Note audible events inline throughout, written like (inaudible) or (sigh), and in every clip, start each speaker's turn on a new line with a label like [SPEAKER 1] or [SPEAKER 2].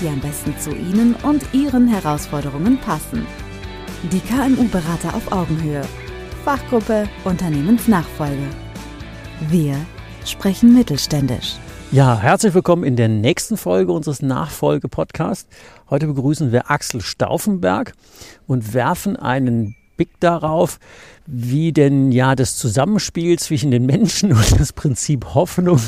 [SPEAKER 1] die am besten zu Ihnen und Ihren Herausforderungen passen. Die KMU-Berater auf Augenhöhe. Fachgruppe Unternehmensnachfolge. Wir sprechen mittelständisch.
[SPEAKER 2] Ja, herzlich willkommen in der nächsten Folge unseres Nachfolge-Podcasts. Heute begrüßen wir Axel Stauffenberg und werfen einen Blick darauf, wie denn ja das Zusammenspiel zwischen den Menschen (laughs) und das Prinzip Hoffnung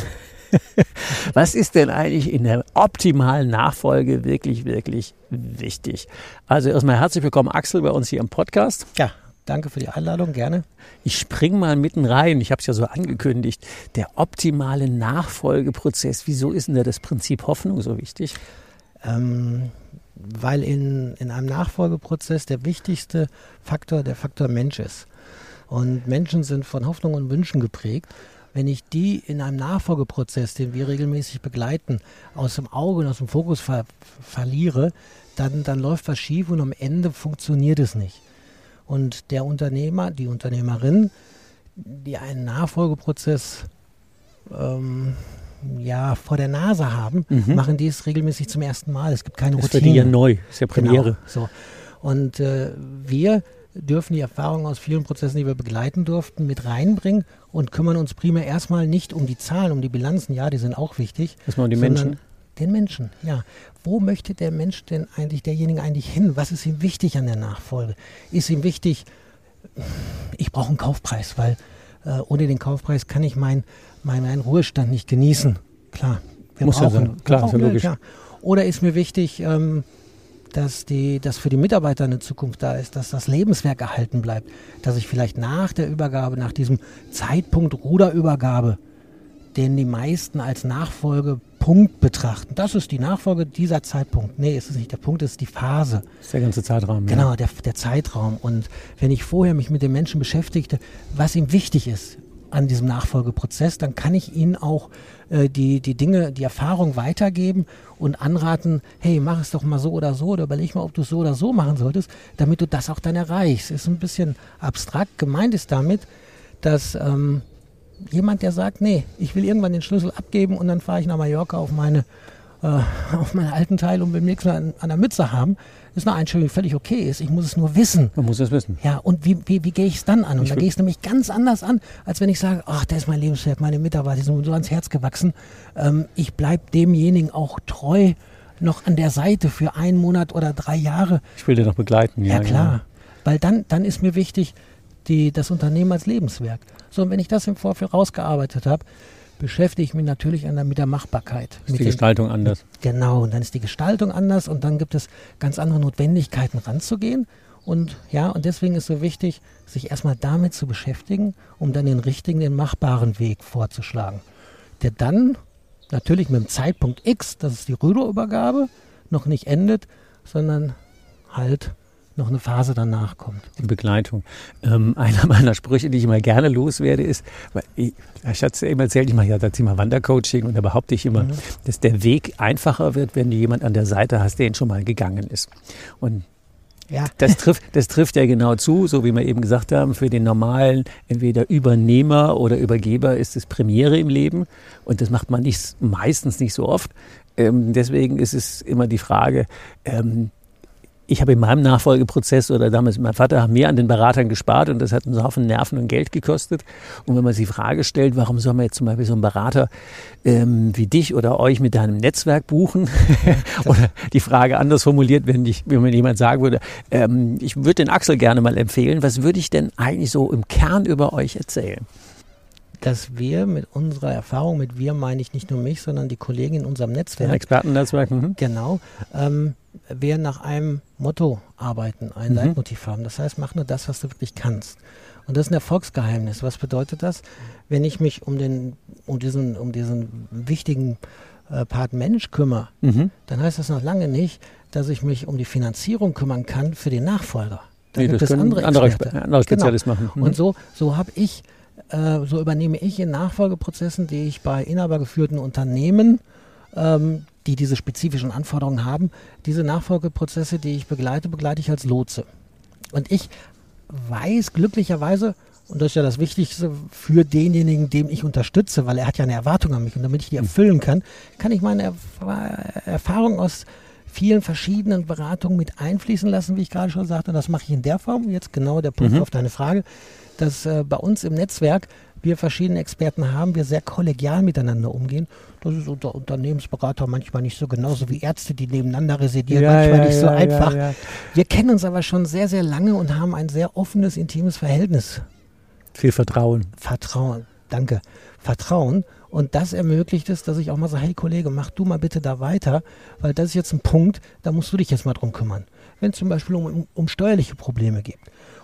[SPEAKER 2] (laughs) Was ist denn eigentlich in der optimalen Nachfolge wirklich, wirklich wichtig? Also erstmal herzlich willkommen, Axel, bei uns hier im Podcast.
[SPEAKER 3] Ja, danke für die Einladung, gerne.
[SPEAKER 2] Ich spring mal mitten rein, ich habe es ja so angekündigt. Der optimale Nachfolgeprozess, wieso ist denn da das Prinzip Hoffnung so wichtig?
[SPEAKER 3] Ähm, weil in, in einem Nachfolgeprozess der wichtigste Faktor der Faktor Mensch ist. Und Menschen sind von Hoffnung und Wünschen geprägt wenn ich die in einem Nachfolgeprozess, den wir regelmäßig begleiten, aus dem Auge und aus dem Fokus ver verliere, dann, dann läuft was schief und am Ende funktioniert es nicht. Und der Unternehmer, die Unternehmerin, die einen Nachfolgeprozess ähm, ja, vor der Nase haben, mhm. machen dies regelmäßig zum ersten Mal. Es gibt keine Routine.
[SPEAKER 2] Das ist ja neu, das ist ja Premiere.
[SPEAKER 3] Genau, so. Und äh, wir dürfen die Erfahrungen aus vielen Prozessen, die wir begleiten durften, mit reinbringen und kümmern uns primär erstmal nicht um die Zahlen, um die Bilanzen, ja, die sind auch wichtig.
[SPEAKER 2] Erstmal um die Menschen.
[SPEAKER 3] Den Menschen, ja. Wo möchte der Mensch denn eigentlich, derjenige eigentlich hin? Was ist ihm wichtig an der Nachfolge? Ist ihm wichtig, ich brauche einen Kaufpreis, weil äh, ohne den Kaufpreis kann ich meinen mein, mein Ruhestand nicht genießen. Klar,
[SPEAKER 2] wir Muss brauchen, ja sein. Klar, ist ja logisch. Ja.
[SPEAKER 3] Oder ist mir wichtig, ähm, dass, die, dass für die Mitarbeiter eine Zukunft da ist, dass das Lebenswerk erhalten bleibt, dass ich vielleicht nach der Übergabe, nach diesem Zeitpunkt Ruderübergabe, den die meisten als Nachfolgepunkt betrachten. Das ist die Nachfolge dieser Zeitpunkt. Nee, ist es nicht. Der Punkt ist die Phase.
[SPEAKER 2] Das ist der ganze Zeitraum.
[SPEAKER 3] Genau, ja. der, der Zeitraum. Und wenn ich vorher mich mit dem Menschen beschäftigte, was ihm wichtig ist, an diesem Nachfolgeprozess, dann kann ich Ihnen auch äh, die, die Dinge, die Erfahrung weitergeben und anraten, hey, mach es doch mal so oder so oder überleg mal, ob du es so oder so machen solltest, damit du das auch dann erreichst. Ist ein bisschen abstrakt. Gemeint ist damit, dass ähm, jemand, der sagt, nee, ich will irgendwann den Schlüssel abgeben und dann fahre ich nach Mallorca auf meine äh, auf meinen alten Teil und will nichts mehr an, an der Mütze haben, ist eine Einstellung, die völlig okay ist. Ich muss es nur wissen.
[SPEAKER 2] Man muss es wissen.
[SPEAKER 3] Ja, und wie, wie, wie gehe ich es dann an? Und ich da gehe ich es nämlich ganz anders an, als wenn ich sage, ach, das ist mein Lebenswerk, meine Mitarbeiter die sind mir so ans Herz gewachsen. Ähm, ich bleibe demjenigen auch treu noch an der Seite für einen Monat oder drei Jahre.
[SPEAKER 2] Ich will den noch begleiten,
[SPEAKER 3] ja. Ja, klar. Ja. Weil dann, dann ist mir wichtig, die, das Unternehmen als Lebenswerk. So, und wenn ich das im Vorfeld rausgearbeitet habe, beschäftige ich mich natürlich mit der Machbarkeit.
[SPEAKER 2] Ist die Gestaltung den, anders.
[SPEAKER 3] Genau, und dann ist die Gestaltung anders und dann gibt es ganz andere Notwendigkeiten ranzugehen. Und ja, und deswegen ist so wichtig, sich erstmal damit zu beschäftigen, um dann den richtigen, den machbaren Weg vorzuschlagen. Der dann natürlich mit dem Zeitpunkt X, das ist die Rüderübergabe, noch nicht endet, sondern halt noch eine Phase danach kommt.
[SPEAKER 2] Die Begleitung. Ähm, (laughs) einer meiner Sprüche, die ich immer gerne loswerde, ist, weil ich, ich hatte es ja immer erzählt, ich mache ja das Thema Wandercoaching und da behaupte ich immer, mhm. dass der Weg einfacher wird, wenn du jemand an der Seite hast, der ihn schon mal gegangen ist. Und ja. Das trifft, das trifft ja genau zu, so wie wir eben gesagt haben, für den normalen, entweder Übernehmer oder Übergeber ist es Premiere im Leben und das macht man nicht, meistens nicht so oft. Ähm, deswegen ist es immer die Frage, ähm, ich habe in meinem Nachfolgeprozess oder damals mein Vater haben mehr an den Beratern gespart und das hat uns Haufen Nerven und Geld gekostet. Und wenn man sich die Frage stellt, warum soll man jetzt zum Beispiel so einen Berater ähm, wie dich oder euch mit deinem Netzwerk buchen? (laughs) oder die Frage anders formuliert, wenn, ich, wenn mir jemand sagen würde, ähm, ich würde den Axel gerne mal empfehlen, was würde ich denn eigentlich so im Kern über euch erzählen?
[SPEAKER 3] Dass wir mit unserer Erfahrung, mit wir meine ich nicht nur mich, sondern die Kollegen in unserem Netzwerk.
[SPEAKER 2] Expertennetzwerk. Mhm.
[SPEAKER 3] Genau. Ähm, wir nach einem Motto arbeiten, ein mhm. Leitmotiv haben. Das heißt, mach nur das, was du wirklich kannst. Und das ist ein Erfolgsgeheimnis. Was bedeutet das? Wenn ich mich um den, um diesen, um diesen wichtigen äh, Part Mensch kümmere,
[SPEAKER 2] Mhm.
[SPEAKER 3] dann heißt das noch lange nicht, dass ich mich um die Finanzierung kümmern kann für den Nachfolger. Da
[SPEAKER 2] Nee,
[SPEAKER 3] gibt
[SPEAKER 2] das
[SPEAKER 3] es andere
[SPEAKER 2] andere,
[SPEAKER 3] Experten.
[SPEAKER 2] Exper- andere
[SPEAKER 3] Genau.
[SPEAKER 2] Spezialisten machen. Mhm.
[SPEAKER 3] Und so, so habe ich, äh, so übernehme ich in Nachfolgeprozessen, die ich bei inhabergeführten Unternehmen, ähm, die diese spezifischen Anforderungen haben, diese Nachfolgeprozesse, die ich begleite, begleite ich als Lotse. Und ich weiß glücklicherweise, und das ist ja das Wichtigste für denjenigen, dem ich unterstütze, weil er hat ja eine Erwartung an mich und damit ich die erfüllen kann, kann ich meine Erf Erfahrung aus vielen verschiedenen Beratungen mit einfließen lassen, wie ich gerade schon sagte. Und das mache ich in der Form, jetzt genau der Punkt
[SPEAKER 2] Mhm.
[SPEAKER 3] auf deine Frage, dass äh, bei uns im Netzwerk wir verschiedene Experten haben, wir sehr kollegial miteinander umgehen. Das ist unter Unternehmensberater manchmal nicht so genauso wie Ärzte, die nebeneinander residieren, manchmal nicht so einfach.
[SPEAKER 2] Ja, ja.
[SPEAKER 3] Wir kennen uns aber schon sehr, sehr lange und haben ein sehr offenes, intimes Verhältnis.
[SPEAKER 2] Viel Vertrauen.
[SPEAKER 3] Vertrauen, danke, Vertrauen. Und das ermöglicht es, dass ich auch mal sage, hey Kollege, mach du mal bitte da weiter, weil das ist jetzt ein Punkt, da musst du dich jetzt mal drum kümmern. Wenn es zum Beispiel um, um, um steuerliche Probleme geht.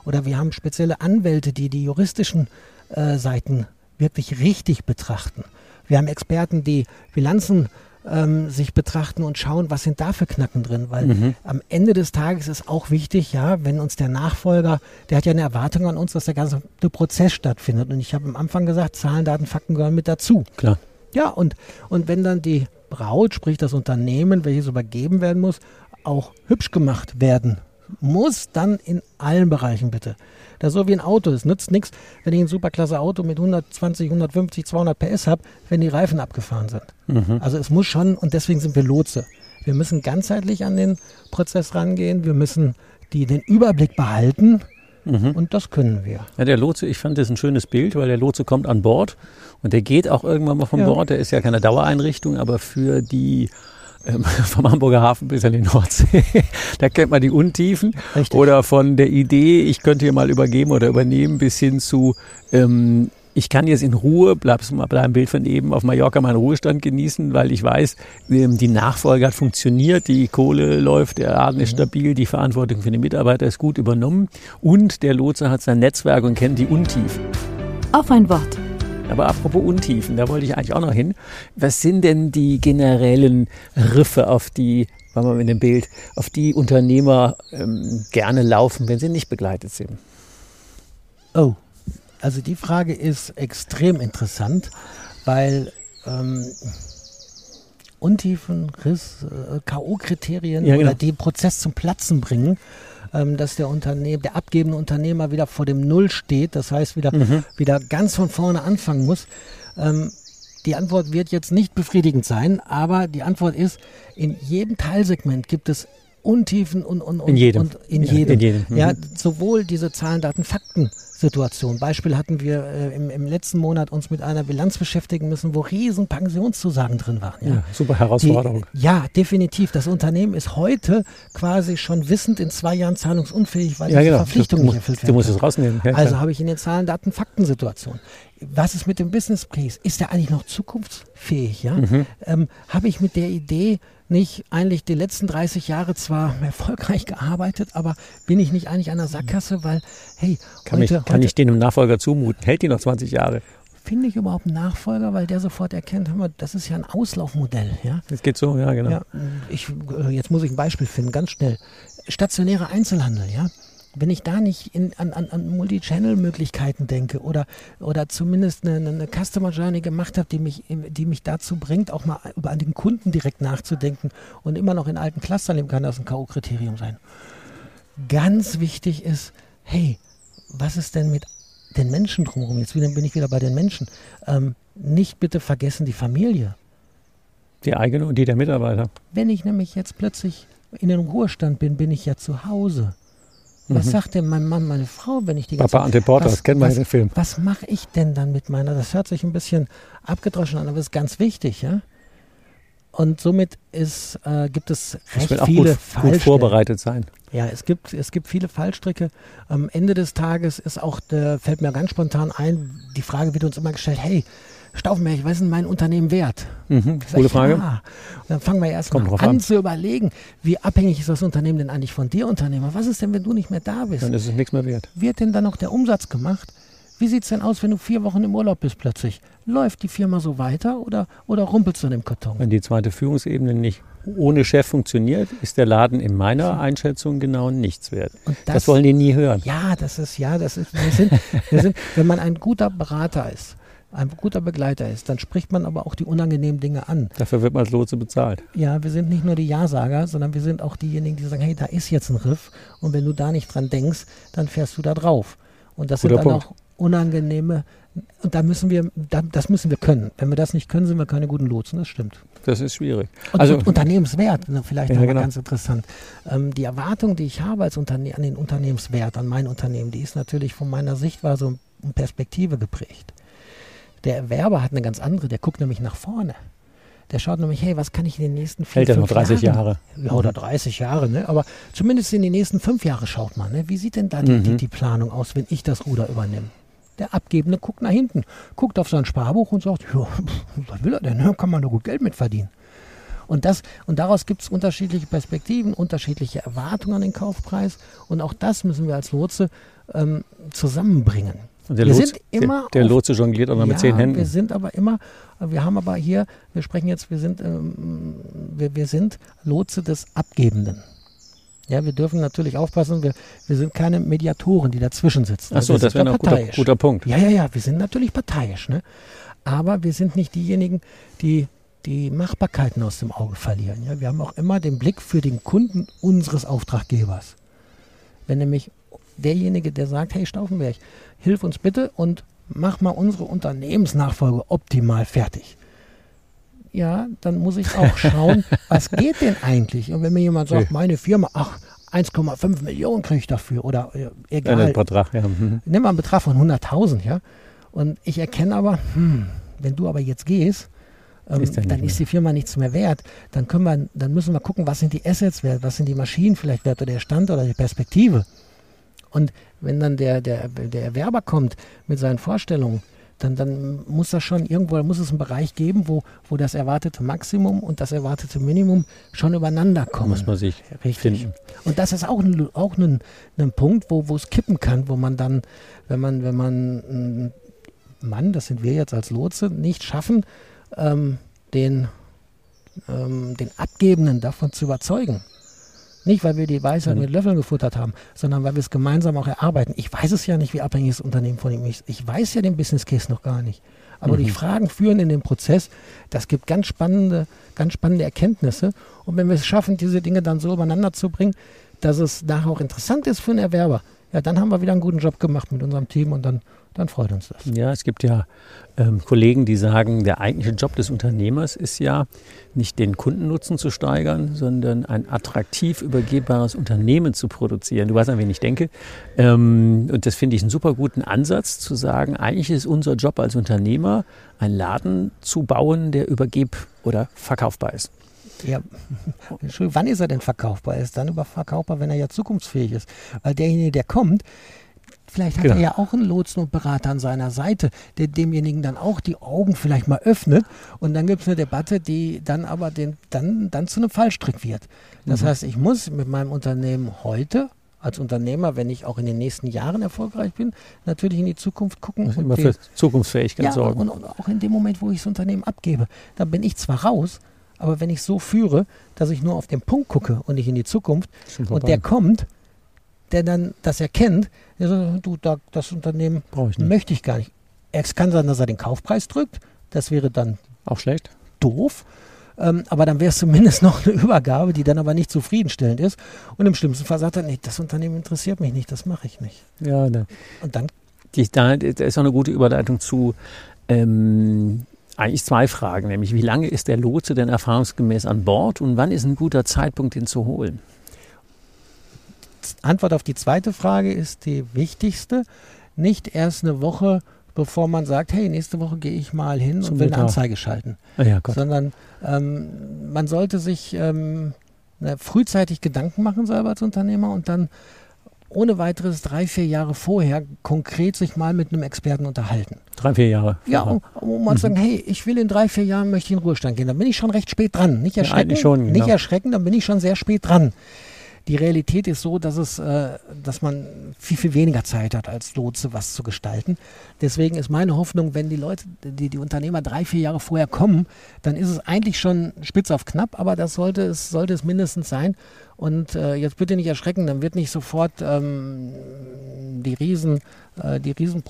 [SPEAKER 3] Oder wir haben spezielle Anwälte, die die juristischen äh, Seiten wirklich richtig betrachten. Wir haben Experten, die Bilanzen ähm, sich betrachten und schauen, was sind da für Knacken drin. Weil
[SPEAKER 2] Mhm.
[SPEAKER 3] am Ende des Tages ist auch wichtig, ja, wenn uns der Nachfolger, der hat ja eine Erwartung an uns, dass der ganze Prozess stattfindet. Und ich habe am Anfang gesagt, Zahlen, Daten, Fakten gehören mit dazu.
[SPEAKER 2] Klar.
[SPEAKER 3] Ja, und, und wenn dann die Braut, sprich das Unternehmen, welches übergeben werden muss, auch hübsch gemacht werden muss, dann in allen Bereichen bitte. Das ist so wie ein Auto. Es nützt nichts, wenn ich ein superklasse Auto mit 120, 150, 200 PS habe, wenn die Reifen abgefahren sind.
[SPEAKER 2] Mhm.
[SPEAKER 3] Also es muss schon, und deswegen sind wir Lotse. Wir müssen ganzheitlich an den Prozess rangehen. Wir müssen die, den Überblick behalten.
[SPEAKER 2] Mhm.
[SPEAKER 3] Und das können wir.
[SPEAKER 2] Ja, der Lotse, ich fand das ein schönes Bild, weil der Lotse kommt an Bord und der geht auch irgendwann mal vom
[SPEAKER 3] Ja.
[SPEAKER 2] Bord. Der ist ja keine Dauereinrichtung, aber für die ähm, (laughs) vom Hamburger Hafen bis an die Nordsee, (laughs) da kennt man die Untiefen.
[SPEAKER 3] Richtig.
[SPEAKER 2] Oder von der Idee, ich könnte hier mal übergeben oder übernehmen, bis hin zu, ähm, ich kann jetzt in Ruhe, bleibst mal bei einem Bild von eben, auf Mallorca meinen Ruhestand genießen, weil ich weiß, ähm, die Nachfolge hat funktioniert, die Kohle läuft, der Laden ist stabil, die Verantwortung für die Mitarbeiter ist gut übernommen und der Lotse hat sein Netzwerk und kennt die Untiefen.
[SPEAKER 1] Auf ein Wort.
[SPEAKER 2] Aber apropos Untiefen, da wollte ich eigentlich auch noch hin. Was sind denn die generellen Riffe, auf die, waren wir mit dem Bild, auf die Unternehmer ähm, gerne laufen, wenn sie nicht begleitet sind?
[SPEAKER 3] Oh, also die Frage ist extrem interessant, weil ähm, Untiefen, Riss, äh, K.O.-Kriterien
[SPEAKER 2] Ja, genau.
[SPEAKER 3] oder den Prozess zum Platzen bringen, ähm, dass der Unternehmen, der abgebende Unternehmer wieder vor dem Null steht, das heißt wieder,
[SPEAKER 2] Mhm.
[SPEAKER 3] wieder ganz von vorne anfangen muss. Ähm, die Antwort wird jetzt nicht befriedigend sein, aber die Antwort ist, in jedem Teilsegment gibt es Untiefen und, und, und,
[SPEAKER 2] In jedem.
[SPEAKER 3] und in
[SPEAKER 2] Ja,
[SPEAKER 3] jedem.
[SPEAKER 2] in jedem. Mhm.
[SPEAKER 3] Ja, sowohl diese Zahlen, Daten, Fakten Situation. Beispiel hatten wir äh, im, im letzten Monat uns mit einer Bilanz beschäftigen müssen, wo riesen Pensionszusagen drin waren. Ja.
[SPEAKER 2] Ja, super Herausforderung.
[SPEAKER 3] Die, ja, definitiv. Das Unternehmen ist heute quasi schon wissend in zwei Jahren zahlungsunfähig, weil
[SPEAKER 2] ja,
[SPEAKER 3] diese
[SPEAKER 2] genau.
[SPEAKER 3] Verpflichtung
[SPEAKER 2] du,
[SPEAKER 3] nicht
[SPEAKER 2] du,
[SPEAKER 3] erfüllt
[SPEAKER 2] du
[SPEAKER 3] werden
[SPEAKER 2] musst es rausnehmen. Ja,
[SPEAKER 3] Also habe ich in den Zahlen, Daten, Fakten Situation. Was ist mit dem Business Case? Ist der eigentlich noch zukunftsfähig? Ja?
[SPEAKER 2] Mhm.
[SPEAKER 3] Ähm, habe ich mit der Idee nicht eigentlich die letzten 30 Jahre zwar erfolgreich gearbeitet, aber bin ich nicht eigentlich an der Sackgasse, weil, hey,
[SPEAKER 2] kann,
[SPEAKER 3] heute,
[SPEAKER 2] ich, kann
[SPEAKER 3] heute
[SPEAKER 2] ich den Nachfolger zumuten? Hält die noch 20 Jahre?
[SPEAKER 3] finde ich überhaupt einen Nachfolger, weil der sofort erkennt, hör mal, das ist ja ein Auslaufmodell. Ja?
[SPEAKER 2] Das geht so, ja, genau.
[SPEAKER 3] Ja, ich, äh, jetzt muss ich ein Beispiel finden, ganz schnell. Stationärer Einzelhandel, ja. Wenn ich da nicht in, an, an, an Multi-Channel-Möglichkeiten denke oder, oder zumindest eine, eine Customer Journey gemacht habe, die mich, die mich dazu bringt, auch mal über den Kunden direkt nachzudenken und immer noch in alten Clustern leben kann, das ein K.O.-Kriterium sein. Ganz wichtig ist, hey, was ist denn mit den Menschen drumherum? Jetzt wieder, bin ich wieder bei den Menschen. Ähm, nicht bitte vergessen die Familie.
[SPEAKER 2] Die eigene und die der Mitarbeiter.
[SPEAKER 3] Wenn ich nämlich jetzt plötzlich in den Ruhestand bin, bin ich ja zu Hause. Was
[SPEAKER 2] Mhm.
[SPEAKER 3] sagt denn mein Mann, meine Frau, wenn ich die ganze
[SPEAKER 2] Papa Ante Porter,
[SPEAKER 3] was-
[SPEAKER 2] das kennen wir dem Film.
[SPEAKER 3] Was mache ich denn dann mit meiner? Das hört sich ein bisschen abgedroschen an, aber ist ganz wichtig, ja. Und somit ist, äh, gibt es recht
[SPEAKER 2] auch
[SPEAKER 3] viele
[SPEAKER 2] gut, gut
[SPEAKER 3] Fallstellen.
[SPEAKER 2] vorbereitet sein.
[SPEAKER 3] Ja, es gibt, es gibt viele Fallstricke. Am Ende des Tages ist auch, der, fällt mir ganz spontan ein, die Frage wird uns immer gestellt, hey, Stauffenberg, was ist denn mein Unternehmen wert?
[SPEAKER 2] Mhm. Coole Frage.
[SPEAKER 3] Ja. Und dann fangen wir erst
[SPEAKER 2] Kommt
[SPEAKER 3] mal an,
[SPEAKER 2] an.
[SPEAKER 3] zu überlegen, wie abhängig ist das Unternehmen denn eigentlich von dir, Unternehmer? Was ist denn, wenn du nicht mehr da bist?
[SPEAKER 2] Dann ist es nichts mehr wert.
[SPEAKER 3] Wird denn dann noch der Umsatz gemacht? Wie sieht es denn aus, wenn du vier Wochen im Urlaub bist plötzlich? Läuft die Firma so weiter oder, oder rumpelst du in dem Karton?
[SPEAKER 2] Wenn die zweite Führungsebene nicht ohne Chef funktioniert, ist der Laden in meiner Einschätzung genau nichts wert. Das, das, wollen die nie hören.
[SPEAKER 3] Ja, das ist, ja, das ist, wir sind, wir sind, (laughs) wenn man ein guter Berater ist, ein guter Begleiter ist, dann spricht man aber auch die unangenehmen Dinge an.
[SPEAKER 2] Dafür wird man als Lotse bezahlt.
[SPEAKER 3] Ja, wir sind nicht nur die Ja-Sager, sondern wir sind auch diejenigen, die sagen, hey, da ist jetzt ein Riff und wenn du da nicht dran denkst, dann fährst du da drauf. Und das Guter sind dann Punkt. auch unangenehme und da müssen wir, da, das müssen wir können. Wenn wir das nicht können, sind wir keine guten Lotsen, das stimmt.
[SPEAKER 2] Das ist schwierig.
[SPEAKER 3] Und, also Unternehmenswert, ne, vielleicht ja, genau. ganz interessant. Ähm, die Erwartung, die ich habe als Unterne an den Unternehmenswert, an mein Unternehmen, die ist natürlich von meiner Sichtweise und Perspektive geprägt. Der Erwerber hat eine ganz andere, der guckt nämlich nach vorne. Der schaut nämlich, hey, was kann ich in den nächsten vier,
[SPEAKER 2] Hält er noch 30
[SPEAKER 3] Jahren?
[SPEAKER 2] Jahre.
[SPEAKER 3] Ja, oder 30 Jahre, ne? Aber zumindest in die nächsten fünf Jahre schaut man, ne? Wie sieht denn da die, mhm. die, die Planung aus, wenn ich das Ruder übernehme? Der Abgebende guckt nach hinten, guckt auf sein Sparbuch und sagt, ja, was will er denn? Da kann man doch gut Geld mit verdienen. Und, das, und daraus gibt es unterschiedliche Perspektiven, unterschiedliche Erwartungen an den Kaufpreis. Und auch das müssen wir als Lotse ähm, zusammenbringen.
[SPEAKER 2] Und der, wir Lotse, sind immer der, der Lotse jongliert auch noch ja, mit zehn Händen.
[SPEAKER 3] Wir sind aber immer, wir haben aber hier, wir sprechen jetzt, wir sind, ähm, wir, wir sind Lotse des Abgebenden. Ja, wir dürfen natürlich aufpassen, wir, wir sind keine Mediatoren, die dazwischen sitzen.
[SPEAKER 2] Achso, das wäre ein guter, guter Punkt.
[SPEAKER 3] Ja, ja, ja, wir sind natürlich parteiisch, ne? aber wir sind nicht diejenigen, die die Machbarkeiten aus dem Auge verlieren. Ja? Wir haben auch immer den Blick für den Kunden unseres Auftraggebers. Wenn nämlich derjenige, der sagt, hey Stauffenberg, hilf uns bitte und mach mal unsere Unternehmensnachfolge optimal fertig ja, dann muss ich auch schauen, (laughs) was geht denn eigentlich? Und wenn mir jemand sagt, meine Firma, ach, 1,5 Millionen kriege ich dafür oder äh, egal. Ja,
[SPEAKER 2] Betrag, ja. Mhm.
[SPEAKER 3] Nimm mal einen Betrag von 100.000, ja. Und ich erkenne aber, hm, wenn du aber jetzt gehst, ähm, ist dann ist die Firma nichts mehr wert. Dann können wir, dann müssen wir gucken, was sind die Assets wert, was sind die Maschinen vielleicht wert oder der Stand oder die Perspektive. Und wenn dann der, der, der Erwerber kommt mit seinen Vorstellungen, dann, dann muss das schon irgendwo, muss es einen Bereich geben, wo, wo das erwartete Maximum und das erwartete Minimum schon übereinander kommen.
[SPEAKER 2] Muss man sich Richtig. finden.
[SPEAKER 3] Und das ist auch, ein, auch ein, ein Punkt, wo, wo es kippen kann, wo man dann, wenn man, wenn man Mann, das sind wir jetzt als Lotse, nicht schaffen, ähm, den, ähm, den Abgebenden davon zu überzeugen. Nicht, weil wir die Weisheit mhm. mit Löffeln gefuttert haben, sondern weil wir es gemeinsam auch erarbeiten. Ich weiß es ja nicht, wie abhängig das Unternehmen von ihm ist. Ich weiß ja den Business Case noch gar nicht. Aber mhm. die Fragen führen in den Prozess, das gibt ganz spannende, ganz spannende Erkenntnisse. Und wenn wir es schaffen, diese Dinge dann so übereinander zu bringen, dass es nachher auch interessant ist für einen Erwerber, ja, dann haben wir wieder einen guten Job gemacht mit unserem Team und dann dann freut uns das.
[SPEAKER 2] Ja, es gibt ja ähm, Kollegen, die sagen, der eigentliche Job des Unternehmers ist ja nicht den Kundennutzen zu steigern, sondern ein attraktiv übergebbares Unternehmen zu produzieren. Du weißt, an wen ich denke. Ähm, und das finde ich einen super guten Ansatz, zu sagen, eigentlich ist unser Job als Unternehmer, einen Laden zu bauen, der übergeb- oder verkaufbar ist.
[SPEAKER 3] Ja, wann ist er denn verkaufbar? Er ist dann über verkaufbar, wenn er ja zukunftsfähig ist. Weil derjenige, der kommt, Vielleicht hat genau. er ja auch einen Lotsen und Berater an seiner Seite, der demjenigen dann auch die Augen vielleicht mal öffnet. Und dann gibt es eine Debatte, die dann aber den, dann, dann zu einem Fallstrick wird. Das mhm. heißt, ich muss mit meinem Unternehmen heute als Unternehmer, wenn ich auch in den nächsten Jahren erfolgreich bin, natürlich in die Zukunft gucken.
[SPEAKER 2] Und immer den, für Zukunftsfähigkeit ja, sorgen.
[SPEAKER 3] Und, und, auch in dem Moment, wo ich das Unternehmen abgebe, dann bin ich zwar raus, aber wenn ich so führe, dass ich nur auf den Punkt gucke und nicht in die Zukunft und der kommt, der dann das erkennt, der sagt, du, da, das Unternehmen ich möchte ich gar nicht. Es kann sein, dass er den Kaufpreis drückt. Das wäre dann
[SPEAKER 2] auch schlecht.
[SPEAKER 3] Doof. Ähm, aber dann wäre es zumindest (laughs) noch eine Übergabe, die dann aber nicht zufriedenstellend ist. Und im schlimmsten Fall sagt er, nee, das Unternehmen interessiert mich nicht, das mache ich nicht.
[SPEAKER 2] Ja, ne.
[SPEAKER 3] Und dann.
[SPEAKER 2] Die, da, ist auch eine gute Überleitung zu ähm, eigentlich zwei Fragen, nämlich wie lange ist der Lotse denn erfahrungsgemäß an Bord und wann ist ein guter Zeitpunkt, ihn zu holen?
[SPEAKER 3] Antwort auf die zweite Frage ist die wichtigste. Nicht erst eine Woche, bevor man sagt, hey, nächste Woche gehe ich mal hin Zum und will eine Anzeige schalten.
[SPEAKER 2] Ah ja,
[SPEAKER 3] Sondern ähm, man sollte sich ähm, frühzeitig Gedanken machen selber als Unternehmer und dann ohne weiteres drei, vier Jahre vorher konkret sich mal mit einem Experten unterhalten.
[SPEAKER 2] Drei, vier Jahre.
[SPEAKER 3] Ja, um, um mal mhm. zu sagen, hey, ich will in drei, vier Jahren möchte ich in Ruhestand gehen. Dann bin ich schon recht spät dran. Nicht erschrecken, ja, schon, genau. nicht erschrecken, dann bin ich schon sehr spät dran Die Realität ist so, dass es, äh, dass man viel, viel weniger Zeit hat als Lotse, was zu gestalten. Deswegen ist meine Hoffnung, wenn die Leute, die, die Unternehmer drei, vier Jahre vorher kommen, dann ist es eigentlich schon spitz auf knapp, aber das sollte es, sollte es mindestens sein. Und äh, jetzt bitte nicht erschrecken, dann wird nicht sofort ähm, die riesen, äh, die riesen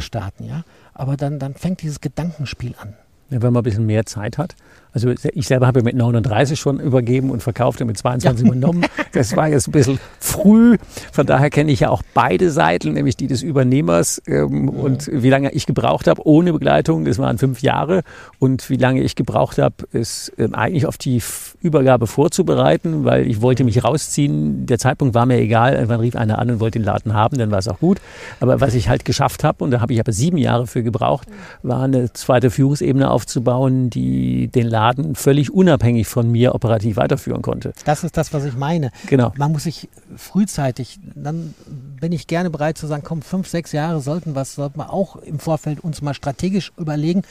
[SPEAKER 3] starten, ja. Aber dann, dann fängt dieses Gedankenspiel an.
[SPEAKER 2] Ja, wenn man ein bisschen mehr Zeit hat. Also ich selber habe mit 39 schon übergeben und verkaufte mit 22 ja. übernommen. Das war jetzt ein bisschen früh. Von daher kenne ich ja auch beide Seiten, nämlich die des Übernehmers ähm, ja. und wie lange ich gebraucht habe ohne Begleitung. Das waren fünf Jahre. Und wie lange ich gebraucht habe, ist ähm, eigentlich auf die Übergabe vorzubereiten, weil ich wollte mich rausziehen. Der Zeitpunkt war mir egal. Irgendwann rief einer an und wollte den Laden haben, dann war es auch gut. Aber was ich halt geschafft habe, und da habe ich aber sieben Jahre für gebraucht, war eine zweite Führungsebene aufzubauen, die den Laden Laden völlig unabhängig von mir operativ weiterführen konnte.
[SPEAKER 3] Das ist das, was ich meine.
[SPEAKER 2] Genau.
[SPEAKER 3] Man muss sich frühzeitig, dann bin ich gerne bereit zu sagen, komm, fünf, sechs Jahre sollten was, sollten wir auch im Vorfeld uns mal strategisch überlegen,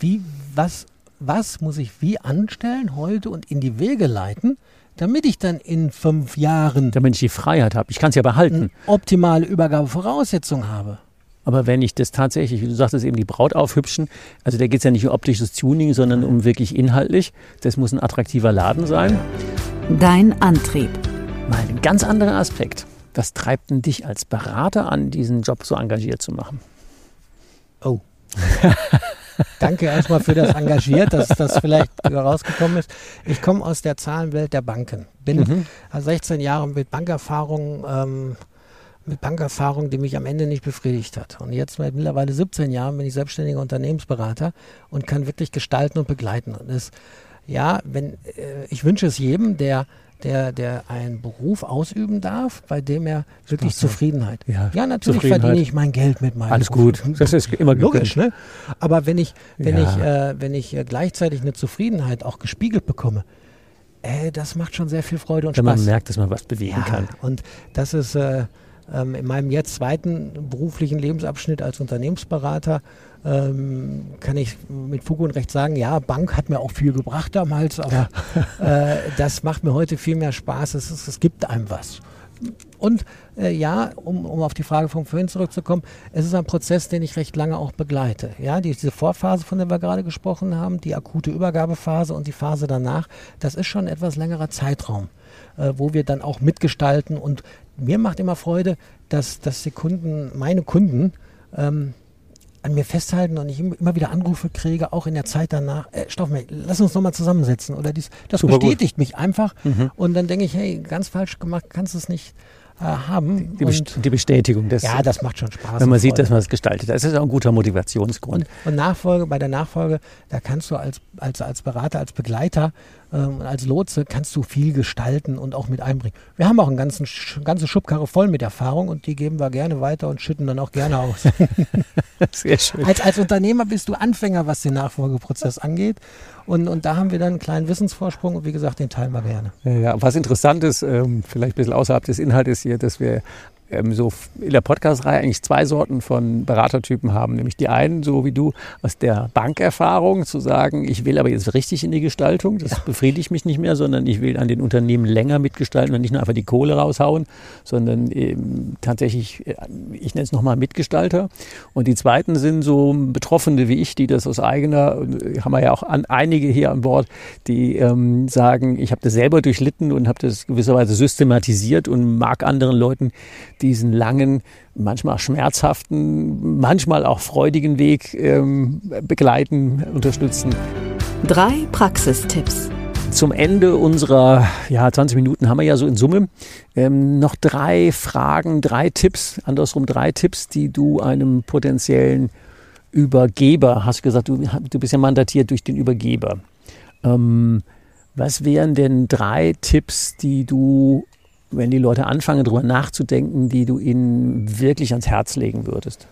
[SPEAKER 3] wie, was, was muss ich wie anstellen heute und in die Wege leiten, damit ich dann in fünf Jahren.
[SPEAKER 2] Damit ich die Freiheit habe. Ich kann es ja behalten.
[SPEAKER 3] Optimale Übergabevoraussetzungen habe.
[SPEAKER 2] Aber wenn ich das tatsächlich, wie du sagtest, eben die Braut aufhübschen, also da geht es ja nicht um optisches Tuning, sondern um wirklich inhaltlich. Das muss ein attraktiver Laden sein.
[SPEAKER 1] Dein Antrieb.
[SPEAKER 2] Mal ein ganz anderer Aspekt. Was treibt denn dich als Berater an, diesen Job so engagiert zu machen?
[SPEAKER 3] Oh. (laughs) Danke erstmal für das Engagiert, dass das vielleicht rausgekommen ist. Ich komme aus der Zahlenwelt der Banken. Bin mhm. 16 Jahre mit Bankerfahrung ähm, mit Bankerfahrung, die mich am Ende nicht befriedigt hat. Und jetzt seit mittlerweile 17 Jahren bin ich selbstständiger Unternehmensberater und kann wirklich gestalten und begleiten. Und es, ja, wenn, äh, ich wünsche es jedem, der der, der einen Beruf ausüben darf, bei dem er wirklich Spaß Zufriedenheit.
[SPEAKER 2] Ja,
[SPEAKER 3] ja natürlich verdiene ich mein Geld mit meinem
[SPEAKER 2] Alles Beruf. gut,
[SPEAKER 3] das ist immer logisch, ne? Aber wenn ich, wenn ja. ich, äh, wenn ich äh, gleichzeitig eine Zufriedenheit auch gespiegelt bekomme, äh, das macht schon sehr viel Freude und
[SPEAKER 2] wenn
[SPEAKER 3] Spaß.
[SPEAKER 2] Wenn man merkt, dass man was bewegen
[SPEAKER 3] ja,
[SPEAKER 2] kann.
[SPEAKER 3] Und das ist äh, ähm, in meinem jetzt zweiten beruflichen Lebensabschnitt als Unternehmensberater ähm, kann ich mit Fug und Recht sagen, ja, Bank hat mir auch viel gebracht damals, aber ja. äh, das macht mir heute viel mehr Spaß. Es, ist, es gibt einem was. Und äh, ja, um, um auf die Frage von vorhin zurückzukommen, es ist ein Prozess, den ich recht lange auch begleite. Ja, diese Vorphase, von der wir gerade gesprochen haben, die akute Übergabephase und die Phase danach, das ist schon ein etwas längerer Zeitraum, äh, wo wir dann auch mitgestalten und mir macht immer Freude, dass, dass die Kunden, meine Kunden, ähm, an mir festhalten und ich immer wieder Anrufe kriege, auch in der Zeit danach, äh, Stoffmehl, lass uns nochmal zusammensetzen. Oder dies, das Super bestätigt gut. mich einfach. Mhm. Und dann denke ich, hey, ganz falsch gemacht, kannst du es nicht äh, haben.
[SPEAKER 2] Die, die, die, Bestätigung.
[SPEAKER 3] Das, ja, das macht schon Spaß.
[SPEAKER 2] Wenn man sieht, dass man es gestaltet. Das ist auch ein guter Motivationsgrund.
[SPEAKER 3] Und, und, Nachfolge, bei der Nachfolge, da kannst du als, als, als Berater, als Begleiter ähm, als Lotse kannst du viel gestalten und auch mit einbringen. Wir haben auch einen ganzen, ganze Schubkarre voll mit Erfahrung und die geben wir gerne weiter und schütten dann auch gerne aus. (laughs)
[SPEAKER 2] Sehr schön.
[SPEAKER 3] Als, als Unternehmer bist du Anfänger, was den Nachfolgeprozess angeht. Und, und da haben wir dann einen kleinen Wissensvorsprung und wie gesagt, den teilen wir gerne.
[SPEAKER 2] Ja, was interessant ist, ähm, vielleicht ein bisschen außerhalb des Inhaltes hier, dass wir ähm, so in der Podcast-Reihe eigentlich zwei Sorten von Beratertypen haben. Nämlich die einen, so wie du, aus der Bankerfahrung zu sagen, ich will aber jetzt richtig in die Gestaltung, das ja. befriedigt mich nicht mehr, sondern ich will an den Unternehmen länger mitgestalten und nicht nur einfach die Kohle raushauen, sondern eben tatsächlich, äh, ich nenne es nochmal Mitgestalter. Und die zweiten sind so Betroffene wie ich, die das aus eigener, äh, haben wir ja auch an, einige hier an Bord, die ähm, sagen, ich habe das selber durchlitten und habe das gewisserweise systematisiert und mag anderen Leuten diesen langen, manchmal schmerzhaften, manchmal auch freudigen Weg ähm, begleiten, unterstützen.
[SPEAKER 1] Drei Praxistipps.
[SPEAKER 2] Zum Ende unserer ja, 20 Minuten haben wir ja so in Summe ähm, noch drei Fragen, drei Tipps, andersrum drei Tipps, die du einem potenziellen Übergeber, hast gesagt, du, du bist ja mandatiert durch den Übergeber. Ähm, was wären denn drei Tipps, die du wenn die Leute anfangen, darüber nachzudenken, die du ihnen wirklich ans Herz legen würdest?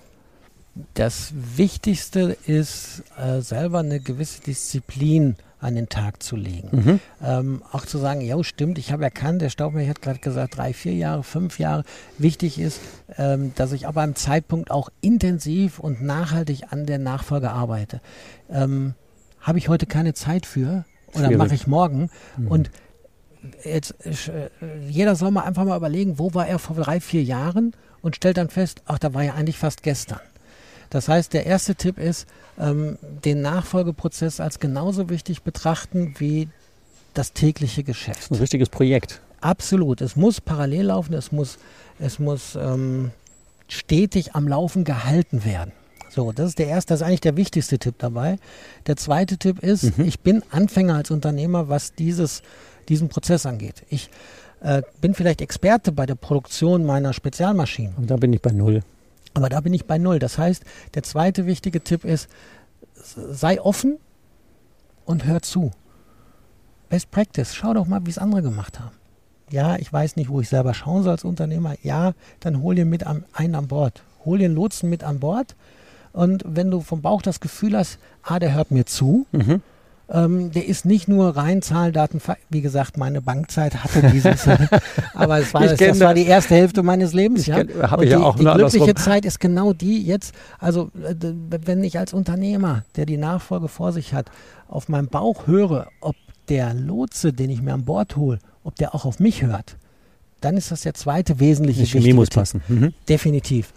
[SPEAKER 3] Das Wichtigste ist, äh, selber eine gewisse Disziplin an den Tag zu legen. Mhm. Ähm, auch zu sagen, ja, stimmt, ich habe erkannt, der Staubmilch hat gerade gesagt, drei, vier Jahre, fünf Jahre. Wichtig ist, ähm, dass ich aber am Zeitpunkt auch intensiv und nachhaltig an der Nachfolge arbeite. Ähm, habe ich heute keine Zeit für oder mache ich morgen? Mhm. Und jetzt, äh, jeder soll mal einfach mal überlegen, wo war er vor drei, vier Jahren und stellt dann fest, ach, da war ja eigentlich fast gestern. Das heißt, der erste Tipp ist, ähm, den Nachfolgeprozess als genauso wichtig betrachten wie das tägliche Geschäft.
[SPEAKER 2] Ein richtiges Projekt.
[SPEAKER 3] Absolut. Es muss parallel laufen, es muss, es muss ähm, stetig am Laufen gehalten werden. So, das ist der erste, das ist eigentlich der wichtigste Tipp dabei. Der zweite Tipp ist, mhm. ich bin Anfänger als Unternehmer, was dieses, diesen Prozess angeht. Ich äh, bin vielleicht Experte bei der Produktion meiner Spezialmaschinen.
[SPEAKER 2] Und da bin ich bei Null.
[SPEAKER 3] Aber da bin ich bei Null. Das heißt, der zweite wichtige Tipp ist, sei offen und hör zu. Best Practice, schau doch mal, wie es andere gemacht haben. Ja, ich weiß nicht, wo ich selber schauen soll als Unternehmer. Ja, dann hol dir mit an, einen an Bord. Hol den Lotsen mit an Bord. Und wenn du vom Bauch das Gefühl hast, ah, der hört mir zu, mhm. Ähm, der ist nicht nur rein Zahlen, Daten, wie gesagt, meine Bankzeit hatte dieses, (laughs) aber es war, das, das war die erste Hälfte meines Lebens. Ja?
[SPEAKER 2] Habe ich ja auch
[SPEAKER 3] die glückliche Zeit ist genau die jetzt, also äh, wenn ich als Unternehmer, der die Nachfolge vor sich hat, auf meinem Bauch höre, ob der Lotse, den ich mir an Bord hole, ob der auch auf mich hört, dann ist das der zweite wesentliche
[SPEAKER 2] Die Chemie muss passen.
[SPEAKER 3] Mhm. Definitiv.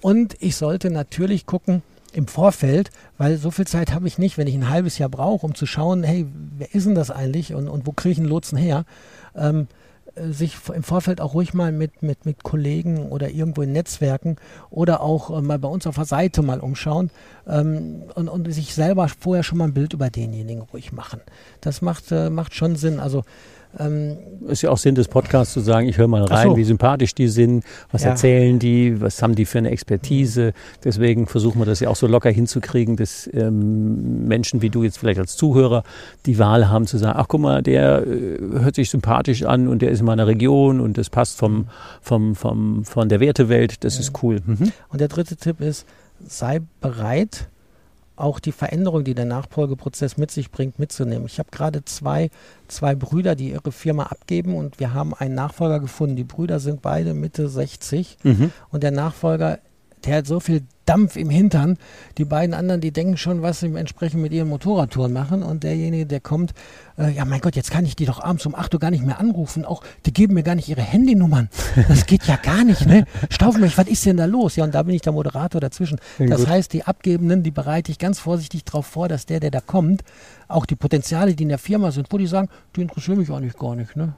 [SPEAKER 3] Und ich sollte natürlich gucken, im Vorfeld, weil so viel Zeit habe ich nicht, wenn ich ein halbes Jahr brauche, um zu schauen, hey, wer ist denn das eigentlich und, und wo kriege ich einen Lotsen her? Ähm, äh, sich im Vorfeld auch ruhig mal mit, mit, mit Kollegen oder irgendwo in Netzwerken oder auch äh, mal bei uns auf der Seite mal umschauen ähm, und, und sich selber vorher schon mal ein Bild über denjenigen ruhig machen. Das macht, äh, macht schon Sinn. Also
[SPEAKER 2] ähm, ist ja auch Sinn des Podcasts zu sagen, ich höre mal rein, so. wie sympathisch die sind, was ja. erzählen die, was haben die für eine Expertise. Deswegen versuchen wir das ja auch so locker hinzukriegen, dass ähm, Menschen wie du jetzt vielleicht als Zuhörer die Wahl haben zu sagen, ach guck mal, der äh, hört sich sympathisch an und der ist in meiner Region und das passt vom, vom, vom, von der Wertewelt, das ja. ist cool. Mhm.
[SPEAKER 3] Und der dritte Tipp ist, sei bereit, auch die Veränderung, die der Nachfolgeprozess mit sich bringt, mitzunehmen. Ich habe gerade zwei, zwei Brüder, die ihre Firma abgeben und wir haben einen Nachfolger gefunden. Die Brüder sind beide Mitte 60 mhm. und der Nachfolger der hat so viel Dampf im Hintern. Die beiden anderen, die denken schon, was sie entsprechend mit ihren Motorradtouren machen. Und derjenige, der kommt, äh, ja mein Gott, jetzt kann ich die doch abends um 8 Uhr gar nicht mehr anrufen. Auch die geben mir gar nicht ihre Handynummern. Das geht ja gar nicht, ne? Staufenberg, was ist denn da los? Ja, und da bin ich der Moderator dazwischen. Ja, das gut. heißt, die Abgebenden, die bereite ich ganz vorsichtig darauf vor, dass der, der da kommt, auch die Potenziale, die in der Firma sind, wo die sagen, die interessieren mich eigentlich gar nicht, ne?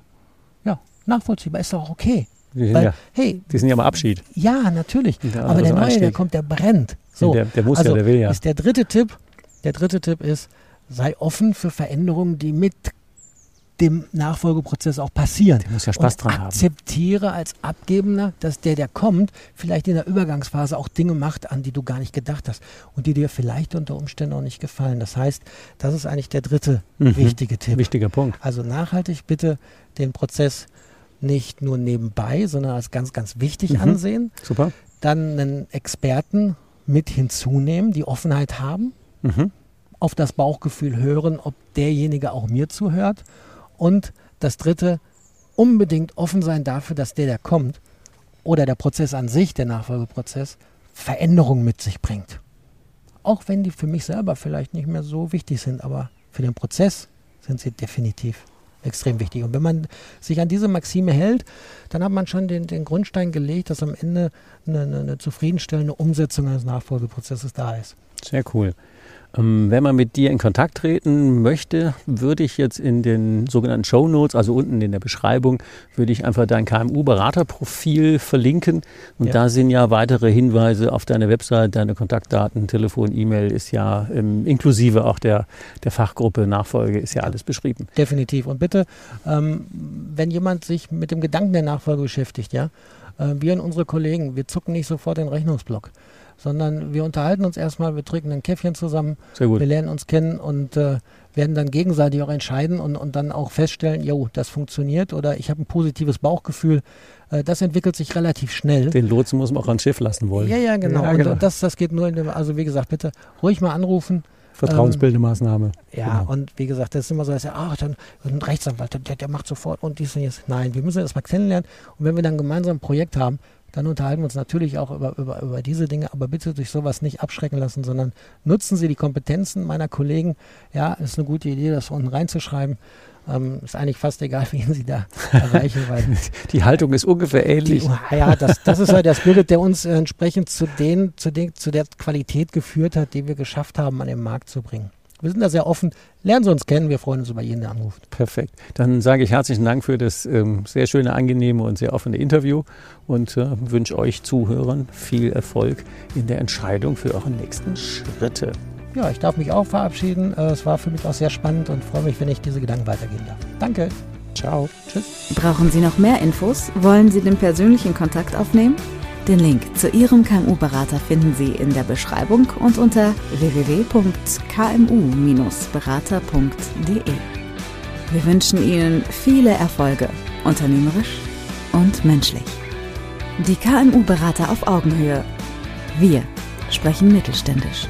[SPEAKER 3] Ja, nachvollziehbar, ist doch okay.
[SPEAKER 2] Die sind, Weil, ja, hey, die sind ja mal Abschied.
[SPEAKER 3] Ja, natürlich. Der Aber der Neue, Einstieg. der kommt, der brennt. So,
[SPEAKER 2] der, der muss also ja, der will ja.
[SPEAKER 3] Ist der dritte Tipp. Der dritte Tipp ist, sei offen für Veränderungen, die mit dem Nachfolgeprozess auch passieren.
[SPEAKER 2] Der muss ja Spaß
[SPEAKER 3] und
[SPEAKER 2] dran haben.
[SPEAKER 3] Akzeptiere als Abgebender, dass der, der kommt, vielleicht in der Übergangsphase auch Dinge macht, an die du gar nicht gedacht hast und die dir vielleicht unter Umständen auch nicht gefallen. Das heißt, das ist eigentlich der dritte mhm. wichtige Tipp.
[SPEAKER 2] Wichtiger Punkt.
[SPEAKER 3] Also nachhaltig bitte den Prozess nicht nur nebenbei, sondern als ganz, ganz wichtig mhm. ansehen.
[SPEAKER 2] Super.
[SPEAKER 3] Dann einen Experten mit hinzunehmen, die Offenheit haben, mhm. auf das Bauchgefühl hören, ob derjenige auch mir zuhört. Und das Dritte, unbedingt offen sein dafür, dass der, der kommt, oder der Prozess an sich, der Nachfolgeprozess, Veränderungen mit sich bringt. Auch wenn die für mich selber vielleicht nicht mehr so wichtig sind, aber für den Prozess sind sie definitiv extrem wichtig. Und wenn man sich an diese Maxime hält, dann hat man schon den, den Grundstein gelegt, dass am Ende eine, eine, eine zufriedenstellende Umsetzung eines Nachfolgeprozesses da ist.
[SPEAKER 2] Sehr cool. Ähm, wenn man mit dir in Kontakt treten möchte, würde ich jetzt in den sogenannten Show Notes, also unten in der Beschreibung, würde ich einfach dein KMU-Beraterprofil verlinken. Und ja. da sind ja weitere Hinweise auf deine Website, deine Kontaktdaten, Telefon, E-Mail ist ja ähm, inklusive auch der, der Fachgruppe Nachfolge ist ja alles beschrieben.
[SPEAKER 3] Definitiv. Und bitte, ähm, wenn jemand sich mit dem Gedanken der Nachfolge beschäftigt, ja, äh, wir und unsere Kollegen, wir zucken nicht sofort den Rechnungsblock sondern wir unterhalten uns erstmal, wir trinken ein Käffchen zusammen, wir lernen uns kennen und äh, werden dann gegenseitig auch entscheiden und, und dann auch feststellen, jo, das funktioniert oder ich habe ein positives Bauchgefühl. Äh, das entwickelt sich relativ schnell.
[SPEAKER 2] Den Lotsen muss man auch ans Schiff lassen wollen.
[SPEAKER 3] Ja, ja, genau. Ja, genau. Und, das, das geht nur in dem, also wie gesagt, bitte ruhig mal anrufen.
[SPEAKER 2] Vertrauensbildende ähm, Maßnahme.
[SPEAKER 3] Ja, genau. und wie gesagt, das ist immer so, dass ja, ach, dann ein Rechtsanwalt, der, der macht sofort und dies und jenes. Nein, wir müssen erstmal kennenlernen und wenn wir dann gemeinsam ein Projekt haben, dann unterhalten wir uns natürlich auch über, über, über diese Dinge, aber bitte durch sowas nicht abschrecken lassen, sondern nutzen Sie die Kompetenzen meiner Kollegen. Ja, ist eine gute Idee, das unten reinzuschreiben. Ähm, ist eigentlich fast egal, (laughs) wen Sie da erreichen. Weil (laughs)
[SPEAKER 2] die Haltung ist ungefähr ähnlich.
[SPEAKER 3] Die, ja, das, das ist halt der Spirit, der uns äh, entsprechend zu, den, zu, den, zu der Qualität geführt hat, die wir geschafft haben, an den Markt zu bringen. Wir sind da sehr offen. Lernen Sie uns kennen. Wir freuen uns über jeden, der anruft.
[SPEAKER 2] Perfekt. Dann sage ich herzlichen Dank für das ähm, sehr schöne, angenehme und sehr offene Interview und äh, wünsche euch Zuhörern viel Erfolg in der Entscheidung für eure nächsten Schritte.
[SPEAKER 3] Ja, ich darf mich auch verabschieden. Äh, es war für mich auch sehr spannend und freue mich, wenn ich diese Gedanken weitergeben darf. Danke.
[SPEAKER 2] Ciao. Tschüss.
[SPEAKER 1] Brauchen Sie noch mehr Infos? Wollen Sie den persönlichen Kontakt aufnehmen? Den Link zu Ihrem KMU-Berater finden Sie in der Beschreibung und unter www.kmu-berater.de. Wir wünschen Ihnen viele Erfolge, unternehmerisch und menschlich. Die KMU-Berater auf Augenhöhe. Wir sprechen mittelständisch.